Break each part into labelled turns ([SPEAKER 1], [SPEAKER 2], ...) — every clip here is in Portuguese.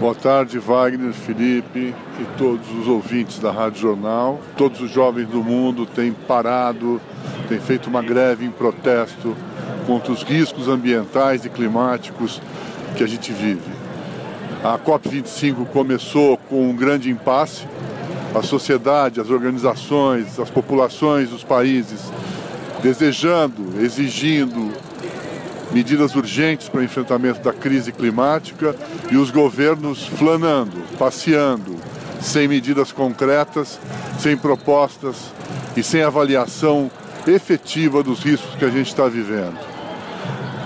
[SPEAKER 1] Boa tarde, Wagner, Felipe e todos os ouvintes da Rádio Jornal. Todos os jovens do mundo têm parado, têm feito uma greve em protesto contra os riscos ambientais e climáticos que a gente vive. A COP25 começou com um grande impasse. A sociedade, as organizações, as populações dos países desejando, exigindo medidas urgentes para enfrentamento da crise climática e os governos flanando, passeando, sem medidas concretas, sem propostas e sem avaliação efetiva dos riscos que a gente está vivendo.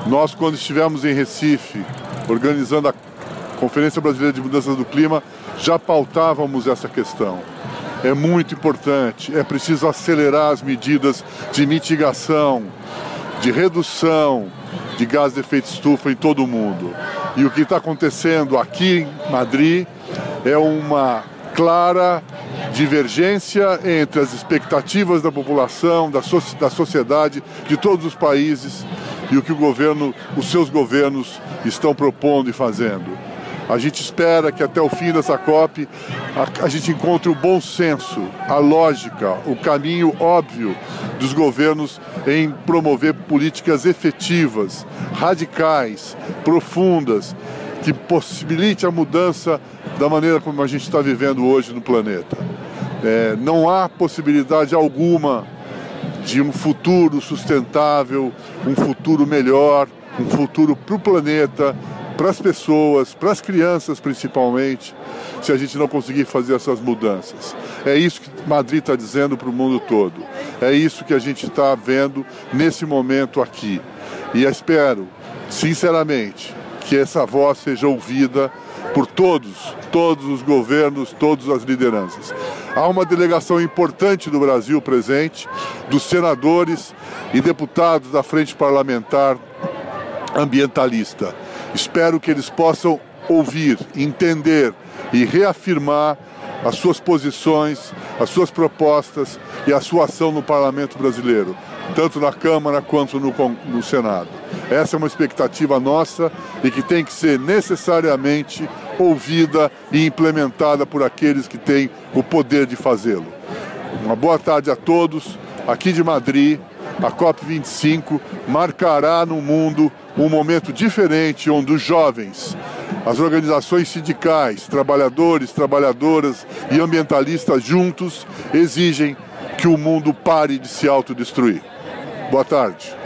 [SPEAKER 1] Nós, quando estivemos em Recife, organizando a Conferência Brasileira de Mudanças do Clima, já pautávamos essa questão. É muito importante, é preciso acelerar as medidas de mitigação, de redução, de gás de efeito estufa em todo o mundo. E o que está acontecendo aqui em Madrid é uma clara divergência entre as expectativas da população, da, so da sociedade, de todos os países e o que o governo, os seus governos estão propondo e fazendo. A gente espera que até o fim dessa COP a, a, gente encontre o bom senso, a lógica, o caminho óbvio dos governos em promover políticas efetivas, radicais, profundas, que possibilite a mudança da maneira como a gente está vivendo hoje no planeta. É, não há possibilidade alguma de um futuro sustentável, um futuro melhor, um futuro para o planeta, para as pessoas, para as crianças principalmente, se a gente não conseguir fazer essas mudanças. É isso que Madrid está dizendo para o mundo todo. É isso que a gente está vendo nesse momento aqui. E espero, sinceramente, que essa voz seja ouvida por todos, todos os governos, todas as lideranças. Há uma delegação importante do Brasil presente, dos senadores e deputados da Frente Parlamentar Ambientalista. Espero que eles possam ouvir, entender e reafirmar as suas posições, as suas propostas e a sua ação no parlamento brasileiro, tanto na Câmara quanto no, no, Senado. Essa é uma expectativa nossa e que tem que ser necessariamente ouvida e implementada por aqueles que têm o poder de fazê-lo. Uma boa tarde a todos, aqui de Madrid a COP25 marcará no mundo um momento diferente onde os jovens, as organizações sindicais, trabalhadores, trabalhadoras e ambientalistas juntos exigem que o mundo pare de se autodestruir. Boa tarde.